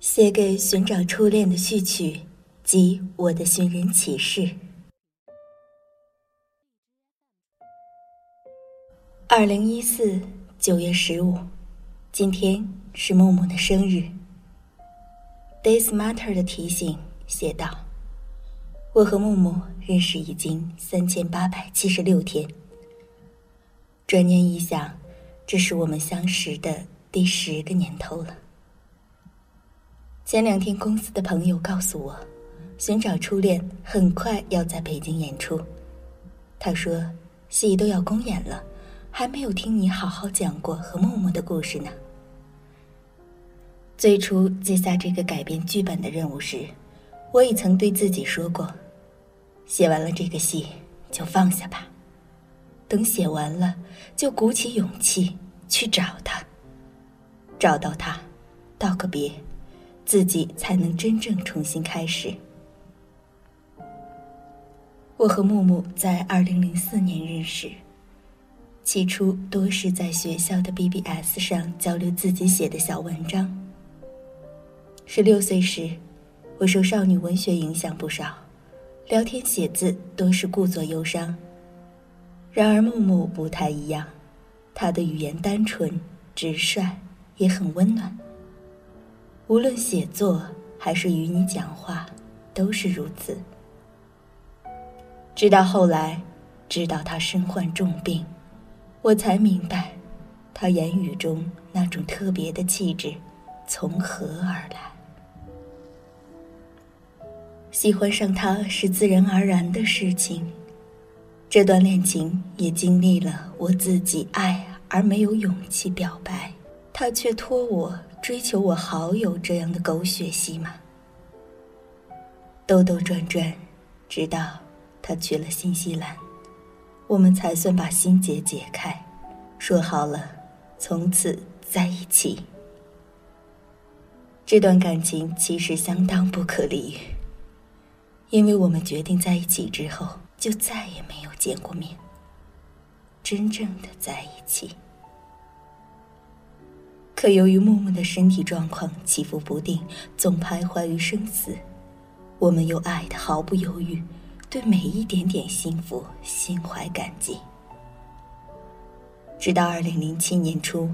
写给寻找初恋的序曲及我的寻人启事。二零一四九月十五，今天是木木的生日。Days Matter 的提醒写道：“我和木木认识已经三千八百七十六天。转念一想，这是我们相识的第十个年头了。”前两天，公司的朋友告诉我，《寻找初恋》很快要在北京演出。他说，戏都要公演了，还没有听你好好讲过和默默的故事呢。最初接下这个改编剧本的任务时，我已曾对自己说过，写完了这个戏就放下吧，等写完了就鼓起勇气去找他，找到他，道个别。自己才能真正重新开始。我和木木在二零零四年认识，起初多是在学校的 BBS 上交流自己写的小文章。十六岁时，我受少女文学影响不少，聊天写字多是故作忧伤。然而木木不太一样，他的语言单纯直率，也很温暖。无论写作还是与你讲话，都是如此。直到后来，知道他身患重病，我才明白，他言语中那种特别的气质从何而来。喜欢上他是自然而然的事情，这段恋情也经历了我自己爱而没有勇气表白，他却托我。追求我好友这样的狗血戏码，兜兜转转，直到他去了新西兰，我们才算把心结解开，说好了从此在一起。这段感情其实相当不可理喻，因为我们决定在一起之后，就再也没有见过面，真正的在一起。可由于木木的身体状况起伏不定，总徘徊于生死，我们又爱的毫不犹豫，对每一点点幸福心怀感激。直到二零零七年初，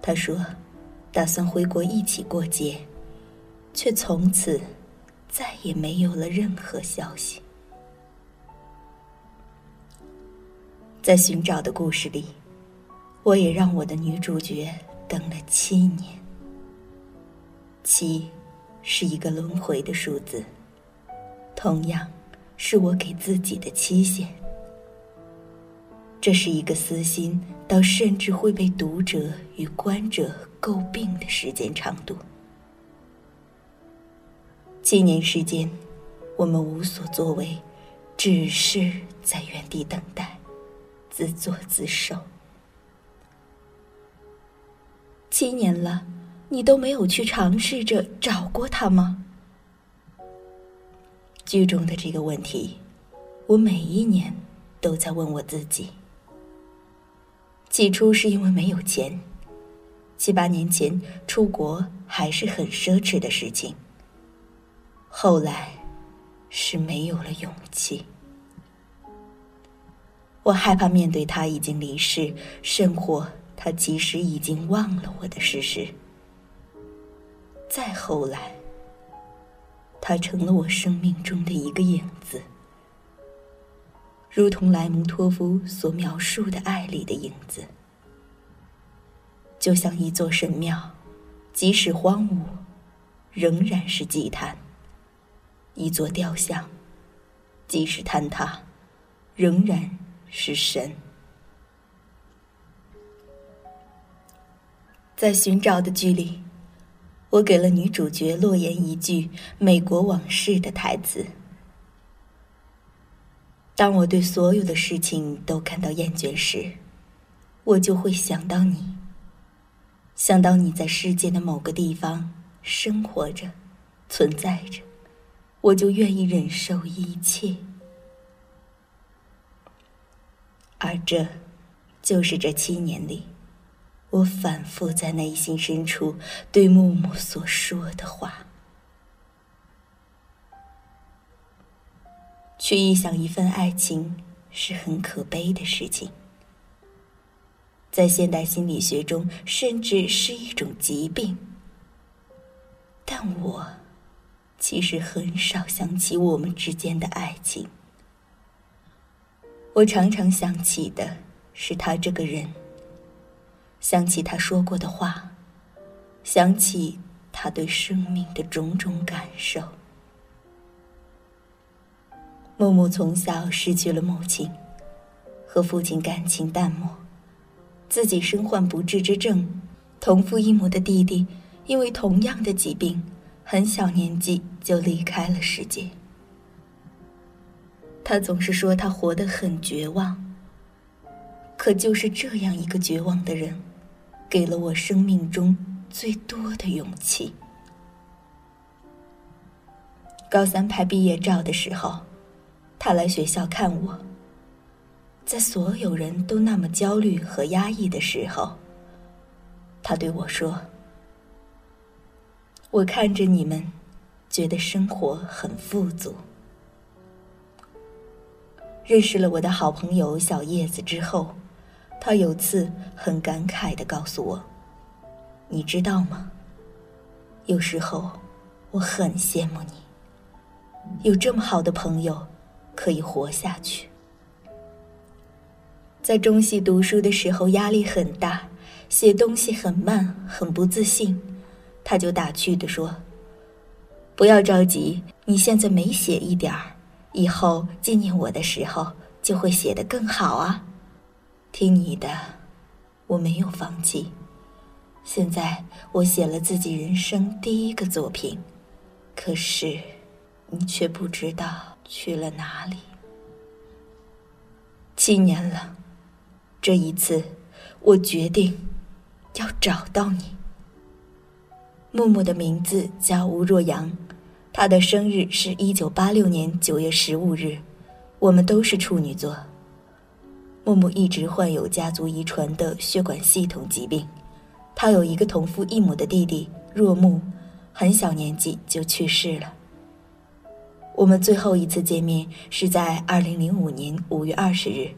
他说打算回国一起过节，却从此再也没有了任何消息。在寻找的故事里，我也让我的女主角。等了七年，七是一个轮回的数字，同样是我给自己的期限。这是一个私心到甚至会被读者与观者诟病的时间长度。七年时间，我们无所作为，只是在原地等待，自作自受。七年了，你都没有去尝试着找过他吗？剧中的这个问题，我每一年都在问我自己。起初是因为没有钱，七八年前出国还是很奢侈的事情。后来，是没有了勇气。我害怕面对他已经离世，生活。他其实已经忘了我的事实。再后来，他成了我生命中的一个影子，如同莱蒙托夫所描述的爱里的影子，就像一座神庙，即使荒芜，仍然是祭坛；一座雕像，即使坍塌，仍然是神。在寻找的剧里，我给了女主角洛言一句“美国往事”的台词。当我对所有的事情都感到厌倦时，我就会想到你，想到你在世界的某个地方生活着、存在着，我就愿意忍受一切。而这，就是这七年里。我反复在内心深处对木木所说的话。去臆想一份爱情是很可悲的事情，在现代心理学中，甚至是一种疾病。但我其实很少想起我们之间的爱情，我常常想起的是他这个人，想起他说过的话，想起他对生命的种种感受。木木从小失去了母亲，和父亲感情淡漠，自己身患不治之症，同父异母的弟弟因为同样的疾病，很小年纪就离开了世界。他总是说他活得很绝望，可就是这样一个绝望的人，给了我生命中最多的勇气。高三拍毕业照的时候。他来学校看我，在所有人都那么焦虑和压抑的时候，他对我说：“我看着你们，觉得生活很富足。”认识了我的好朋友小叶子之后，他有次很感慨的告诉我：“你知道吗？有时候我很羡慕你，有这么好的朋友。”可以活下去。在中戏读书的时候，压力很大，写东西很慢，很不自信。他就打趣的说：“不要着急，你现在没写一点儿，以后纪念我的时候就会写得更好啊。”听你的，我没有放弃。现在我写了自己人生第一个作品，可是你却不知道。去了哪里？七年了，这一次，我决定要找到你。木木的名字叫吴若阳，他的生日是一九八六年九月十五日，我们都是处女座。木木一直患有家族遗传的血管系统疾病，他有一个同父异母的弟弟若木，很小年纪就去世了。我们最后一次见面是在二零零五年五月二十日，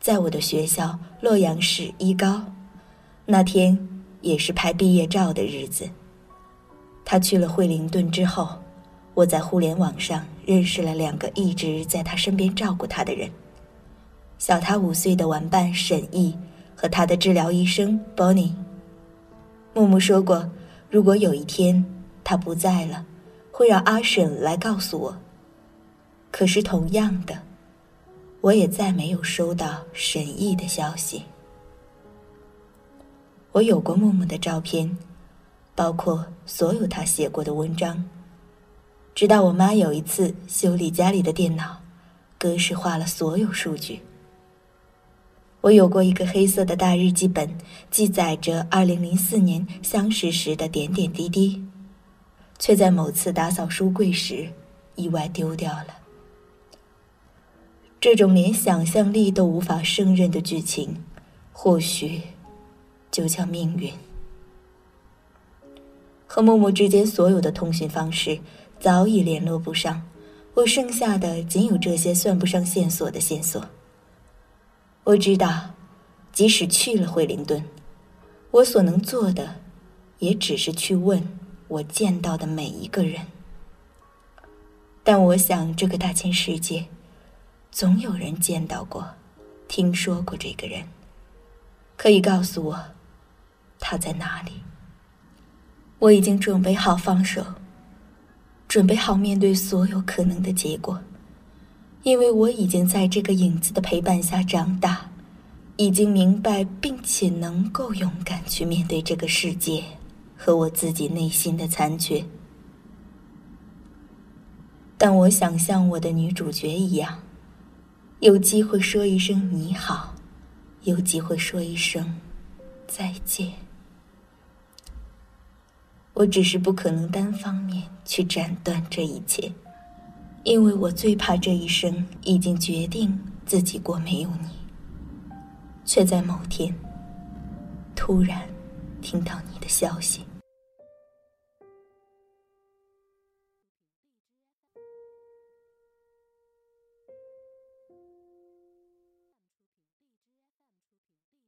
在我的学校洛阳市一高，那天也是拍毕业照的日子。他去了惠灵顿之后，我在互联网上认识了两个一直在他身边照顾他的人：小他五岁的玩伴沈毅和他的治疗医生 Bonnie。木木说过，如果有一天他不在了，会让阿沈来告诉我。可是，同样的，我也再没有收到沈毅的消息。我有过木木的照片，包括所有他写过的文章。直到我妈有一次修理家里的电脑，格式化了所有数据。我有过一个黑色的大日记本，记载着2004年相识时的点点滴滴，却在某次打扫书柜时意外丢掉了。这种连想象力都无法胜任的剧情，或许就叫命运。和木木之间所有的通讯方式早已联络不上，我剩下的仅有这些算不上线索的线索。我知道，即使去了惠灵顿，我所能做的，也只是去问我见到的每一个人。但我想，这个大千世界。总有人见到过、听说过这个人，可以告诉我他在哪里。我已经准备好放手，准备好面对所有可能的结果，因为我已经在这个影子的陪伴下长大，已经明白并且能够勇敢去面对这个世界和我自己内心的残缺。但我想像我的女主角一样。有机会说一声你好，有机会说一声再见。我只是不可能单方面去斩断这一切，因为我最怕这一生已经决定自己过没有你，却在某天突然听到你的消息。